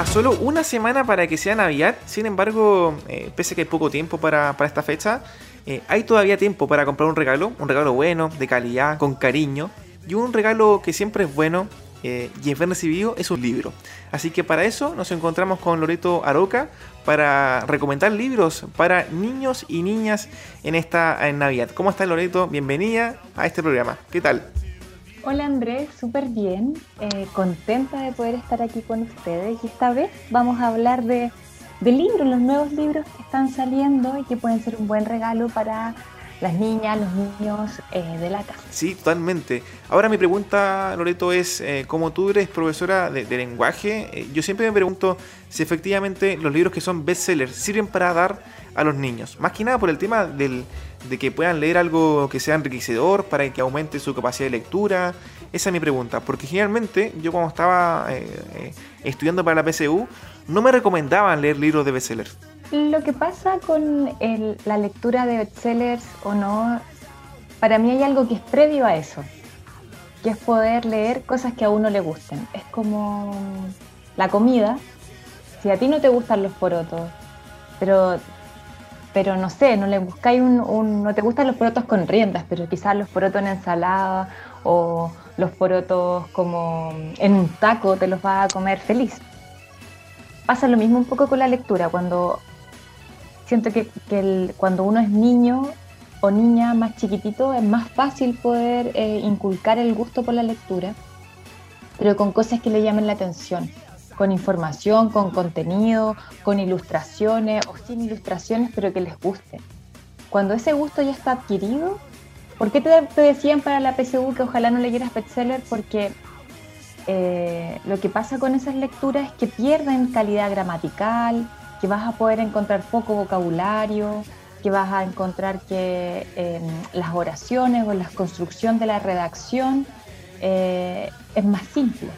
a solo una semana para que sea Navidad, sin embargo, eh, pese a que hay poco tiempo para, esta fecha, eh, hay todavía tiempo para comprar un regalo, un regalo bueno, de calidad, con cariño, y un regalo que siempre es bueno eh, y es bien recibido es un libro. Así que para eso nos encontramos con Loreto Aroca para recomendar libros para niños y niñas en esta en Navidad. ¿Cómo estás Loreto? Bienvenida a este programa. ¿Qué tal? Hola Andrés, súper bien, eh, contenta de poder estar aquí con ustedes. Y esta vez vamos a hablar de, de libros, los nuevos libros que están saliendo y que pueden ser un buen regalo para las niñas, los niños eh, de la casa. Sí, totalmente. Ahora mi pregunta, Loreto, es, eh, como tú eres profesora de, lenguaje, eh, yo siempre me pregunto si efectivamente los libros que son bestsellers sirven para dar a los niños. Más que nada por el tema del, de que puedan leer algo que sea enriquecedor, para que aumente su capacidad de lectura. Esa es mi pregunta, porque generalmente yo cuando estaba estudiando para la PSU, no me recomendaban leer libros de bestsellers. Lo que pasa con la lectura de bestsellers o no, para mí hay algo que es previo a eso, que es poder leer cosas que a uno le gusten. Es como la comida. Si a ti no te gustan los porotos, pero, pero no sé, no le buscáis un, no te gustan los porotos con riendas, pero quizás los porotos en ensalada o los porotos como en un taco te los vas a comer feliz. Pasa lo mismo un poco con la lectura, cuando siento que, cuando uno es niño o niña más chiquitito es más fácil poder eh, inculcar el gusto por la lectura, pero con cosas que le llamen la atención, con información, con contenido, con ilustraciones o sin ilustraciones, pero que les guste. Cuando ese gusto ya está adquirido, ¿por qué te, decían para la PSU que ojalá no leyeras bestseller? Porque eh, lo que pasa con esas lecturas es que pierden calidad gramatical, que vas a poder encontrar poco vocabulario, que vas a encontrar que em, las oraciones o la construcción de la redacción eh, es más simple.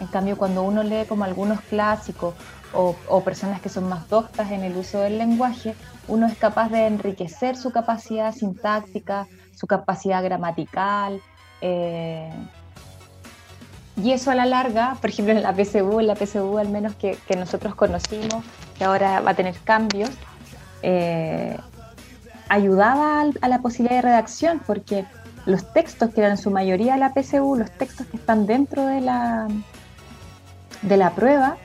En cambio, cuando uno lee como algunos clásicos o, personas que son más doctas en el uso del lenguaje, uno es capaz de enriquecer su capacidad sintáctica, su capacidad gramatical. Eh, y eso a la larga, por ejemplo en la PSU, en la PSU al menos que, nosotros conocimos, que ahora va a tener cambios, eh, ayudaba a la posibilidad de redacción, porque los textos que eran en su mayoría la PSU, los textos que están dentro de la, de la prueba,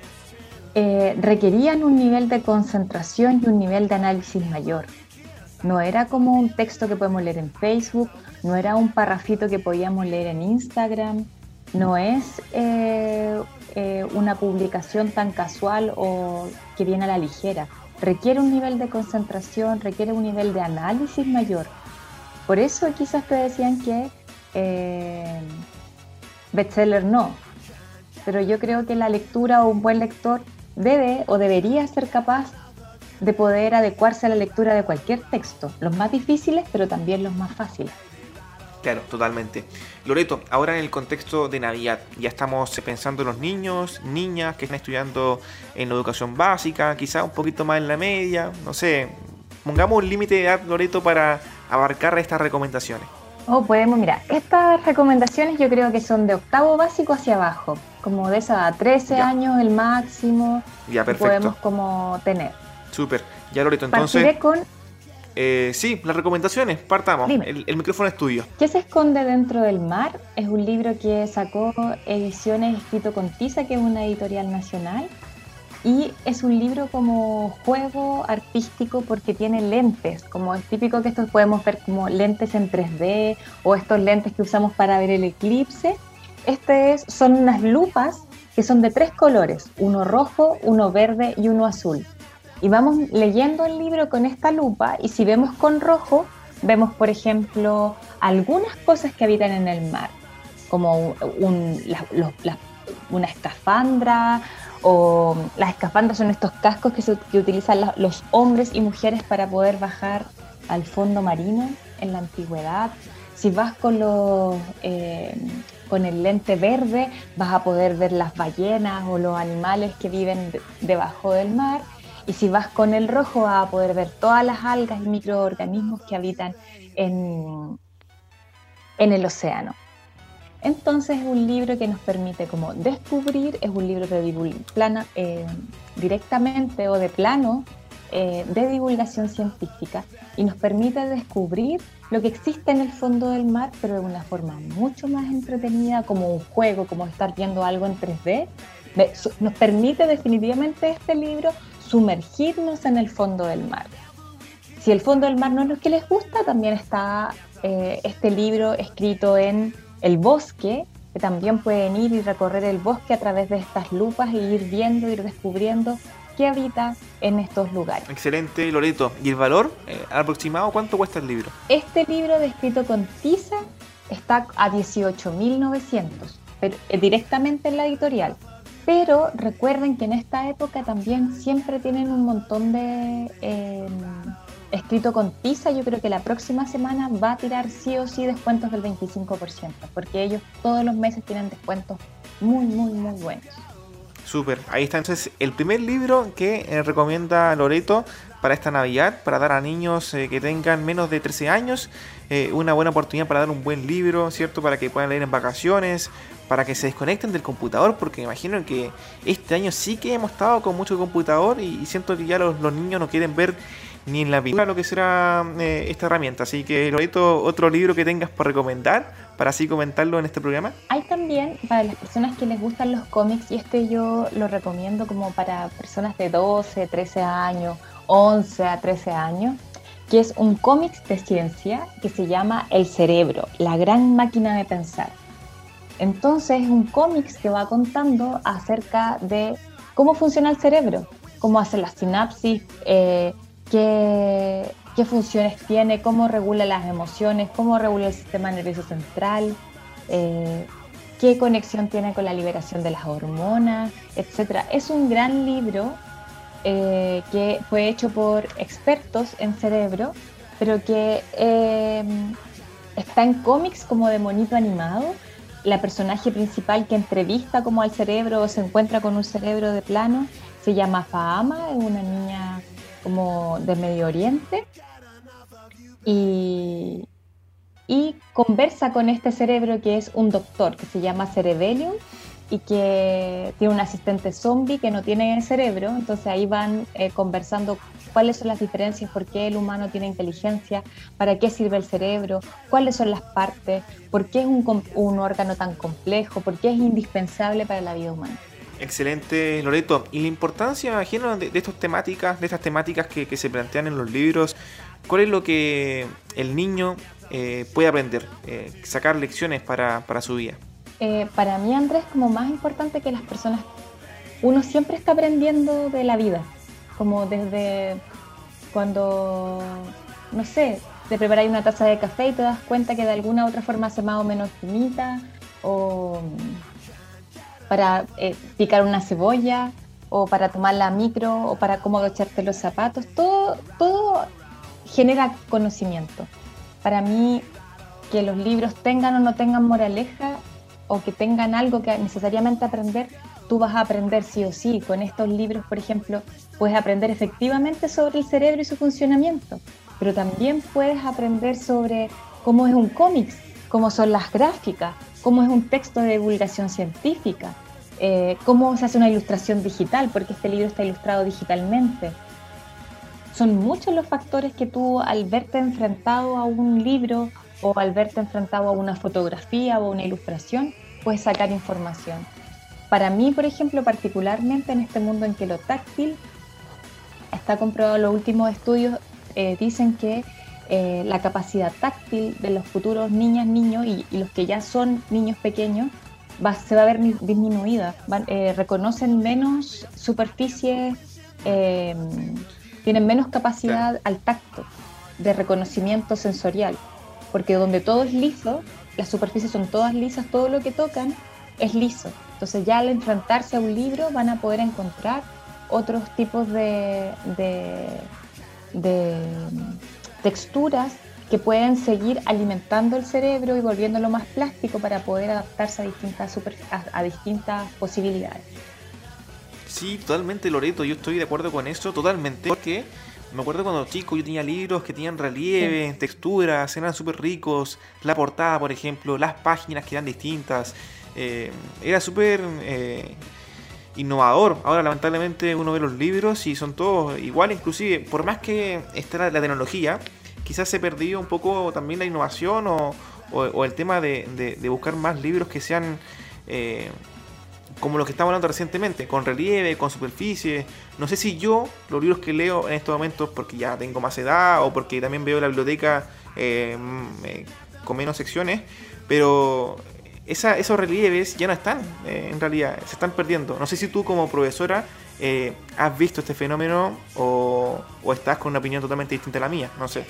eh, requerían un nivel de concentración y un nivel de análisis mayor. No era como un texto que podemos leer en Facebook, no era un parrafito que podíamos leer en Instagram, no es eh, eh, una publicación tan casual o que viene a la ligera. Requiere un nivel de concentración, requiere un nivel de análisis mayor. Por eso quizás te decían que eh, bestseller no, pero yo creo que la lectura o un buen lector debe o debería ser capaz de poder adecuarse a la lectura de cualquier texto, los más difíciles, pero también los más fáciles. Claro, totalmente. Loreto, ahora en el contexto de Navidad, ya estamos pensando en los niños, niñas que están estudiando en la educación básica, quizá un poquito más en la media, no sé, pongamos un límite de edad, Loreto, para abarcar estas recomendaciones. Oh, podemos, mira, estas recomendaciones yo creo que son de octavo básico hacia abajo, como de esa edad, 13 años el máximo. Ya, perfecto. Podemos como tener. Súper. Ya, Loreto, entonces... Partiré con eh, sí, las recomendaciones, partamos. El, micrófono es tuyo. ¿Qué se esconde dentro del mar? Es un libro que sacó Ediciones escrito con Tiza, que es una editorial nacional. Y es un libro como juego artístico porque tiene lentes, como es típico que estos podemos ver como lentes en 3D o estos lentes que usamos para ver el eclipse. Este es, son unas lupas que son de tres colores, uno rojo, uno verde y uno azul y vamos leyendo el libro con esta lupa y si vemos con rojo, vemos, por ejemplo, algunas cosas que habitan en el mar, como una escafandra o las escafandras son estos cascos que, se, utilizan los hombres y mujeres para poder bajar al fondo marino en la antigüedad. Si vas con los... Eh, con el lente verde vas a poder ver las ballenas o los animales que viven debajo del mar y si vas con el rojo vas a poder ver todas las algas y microorganismos que habitan en, en el océano. Entonces es un libro que nos permite como descubrir, es un libro de plana, eh, directamente o de plano eh, de divulgación científica y nos permite descubrir lo que existe en el fondo del mar, pero de una forma mucho más entretenida, como un juego, como estar viendo algo en 3D. Nos permite definitivamente este libro sumergirnos en el fondo del mar. Si el fondo del mar no es lo que les gusta, también está eh, este libro escrito en el bosque, que también pueden ir y recorrer el bosque a través de estas lupas e ir viendo, ir descubriendo qué habita en estos lugares. Excelente, Loreto. ¿Y el valor eh, aproximado cuánto cuesta el libro? Este libro descrito con tiza está a 18.900, pero eh, directamente en la editorial. Pero recuerden que en esta época también siempre tienen un montón de em, escrito con tiza. Yo creo que la próxima semana va a tirar sí o sí descuentos del 25%, porque ellos todos los meses tienen descuentos muy, muy, muy buenos. Súper, ahí está entonces el primer libro que eh, recomienda Loreto para esta Navidad, para dar a niños eh, que tengan menos de 13 años eh, una buena oportunidad para dar un buen libro, ¿cierto? Para que puedan leer en vacaciones, para que se desconecten del computador, porque imagino que este año sí que hemos estado con mucho computador y, siento que ya los niños no quieren ver ni en la pintura lo que será eh, esta herramienta. Así que, Loreto, otro libro que tengas por recomendar para así comentarlo en este programa. Hay también para las personas que les gustan los cómics, y este yo lo recomiendo como para personas de 12, 13 años, 11 a 13 años, que es un cómic de ciencia que se llama El cerebro, la gran máquina de pensar. Entonces es un cómic que va contando acerca de cómo funciona el cerebro, cómo hace la sinapsis, eh, qué, funciones tiene, cómo regula las emociones, cómo regula el sistema nervioso central, eh, qué conexión tiene con la liberación de las hormonas, etc. Es un gran libro eh, que fue hecho por expertos en cerebro, pero que eh, está en cómics como de monito animado. La personaje principal que entrevista como al cerebro o se encuentra con un cerebro de plano se llama Fahama, es una niña como de Medio Oriente y, y conversa con este cerebro que es un doctor que se llama Cerebelium y que tiene un asistente zombie que no tiene cerebro, entonces ahí van eh, conversando cuáles son las diferencias, por qué el humano tiene inteligencia, para qué sirve el cerebro, cuáles son las partes, por qué es un, un órgano tan complejo, por qué es indispensable para la vida humana. Excelente, Loreto. Y la importancia, imagino, de, estas temáticas, de estas temáticas que, se plantean en los libros, ¿cuál es lo que el niño eh, puede aprender, eh, sacar lecciones para, su vida? Eh, para mí, Andrés, como más importante que las personas, uno siempre está aprendiendo de la vida, como desde cuando, no sé, te preparáis una taza de café y te das cuenta que de alguna u otra forma hace más o menos finita, o para eh, picar una cebolla o para tomar la micro o para cómo echarte los zapatos, todo, todo genera conocimiento. Para mí, que los libros tengan o no tengan moraleja o que tengan algo que necesariamente aprender, tú vas a aprender sí o sí. Con estos libros, por ejemplo, puedes aprender efectivamente sobre el cerebro y su funcionamiento, pero también puedes aprender sobre cómo es un cómic, cómo son las gráficas, cómo es un texto de divulgación científica, eh, cómo se hace una ilustración digital, porque este libro está ilustrado digitalmente. Son muchos los factores que tú al verte enfrentado a un libro o al verte enfrentado a una fotografía o una ilustración, puedes sacar información. Para mí, por ejemplo, particularmente en este mundo en que lo táctil está comprobado, los últimos estudios eh, dicen que eh, la capacidad táctil de los futuros niñas, niños y, los que ya son niños pequeños se va a ver disminuida. Eh, reconocen menos superficie, eh, tienen menos capacidad al tacto de reconocimiento sensorial, porque donde todo es liso, las superficies son todas lisas, todo lo que tocan es liso. Entonces ya al enfrentarse a un libro van a poder encontrar otros tipos de texturas que pueden seguir alimentando el cerebro y volviéndolo más plástico para poder adaptarse a distintas, a, distintas posibilidades. Sí, totalmente Loreto, yo estoy de acuerdo con eso, totalmente, porque Me acuerdo cuando chico yo tenía libros que tenían relieve, texturas, eran súper ricos. La portada, por ejemplo, las páginas que eran distintas. Eh, era súper eh, innovador. Ahora, lamentablemente, uno ve los libros y son todos iguales. Inclusive, por más que esté la, tecnología, quizás se perdió un poco también la innovación o, el tema de, buscar más libros que sean... Eh, como los que estamos hablando recientemente, con relieve, con superficie. No sé si yo, los libros que leo en estos momentos, porque ya tengo más edad o porque también veo la biblioteca eh, mm, eh, con menos secciones, pero esos relieves ya no están, eh, en realidad, se están perdiendo. No sé si tú como profesora has visto este fenómeno o, o, estás con una opinión totalmente distinta a la mía, no sé.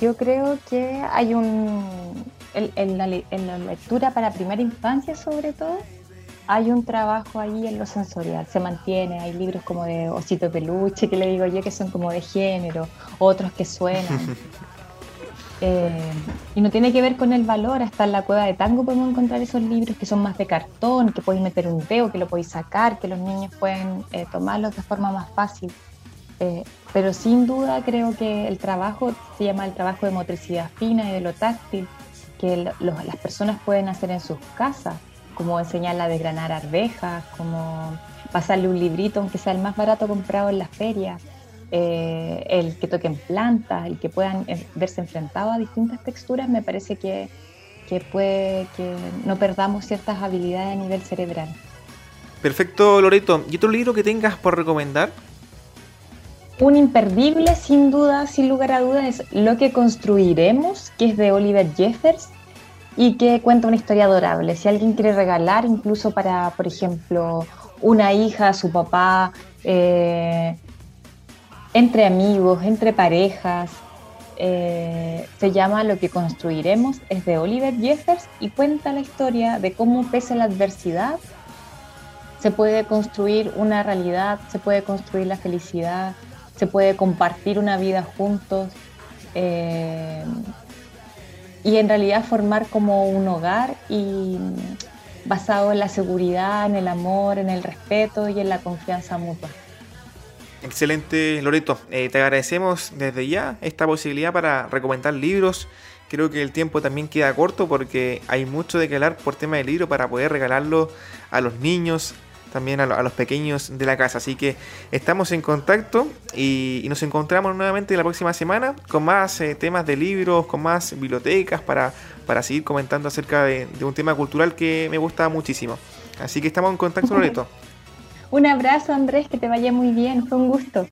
Yo creo que hay un en, la, lectura para primera infancia sobre todo, hay un trabajo ahí en lo sensorial, se mantiene, hay libros como de Osito Peluche, que le digo yo que son como de género, otros que suenan. Eh, y no tiene que ver con el valor, hasta en la cueva de tango podemos encontrar esos libros que son más de cartón, que podéis meter un dedo, que lo podéis sacar, que los niños pueden eh, tomarlos de forma más fácil. Eh, pero sin duda creo que el trabajo se llama el trabajo de motricidad fina y de lo táctil, que las personas pueden hacer en sus casas, como enseñarla a desgranar arvejas, como pasarle un librito, aunque sea el más barato comprado en la feria, eh, el que toquen plantas, el que puedan eh, verse enfrentados a distintas texturas, me parece que, que puede que no perdamos ciertas habilidades a nivel cerebral. Perfecto, Loreto. ¿Y otro libro que tengas por recomendar? Un imperdible, sin duda, sin lugar a dudas, es Lo que construiremos, que es de Oliver Jeffers y que cuenta una historia adorable. Si alguien quiere regalar, incluso para, por ejemplo, una hija, su papá, eh, entre amigos, entre parejas, eh, se llama Lo que construiremos, es de Oliver Jeffers y cuenta la historia de cómo pese la adversidad se puede construir una realidad, se puede construir la felicidad, se puede compartir una vida juntos eh, y en realidad formar como un hogar y basado en la seguridad, en el amor, en el respeto y en la confianza mutua. Excelente, Loreto. Eh, te agradecemos desde ya esta posibilidad para recomendar libros. Creo que el tiempo también queda corto porque hay mucho de que hablar por tema de libro para poder regalarlo a los niños, también a, los pequeños de la casa. Así que estamos en contacto y, nos encontramos nuevamente la próxima semana con más eh, temas de libros, con más bibliotecas para, para seguir comentando acerca de, un tema cultural que me gusta muchísimo. Así que estamos en contacto, Loreto. un abrazo, Andrés, que te vaya muy bien, fue un gusto.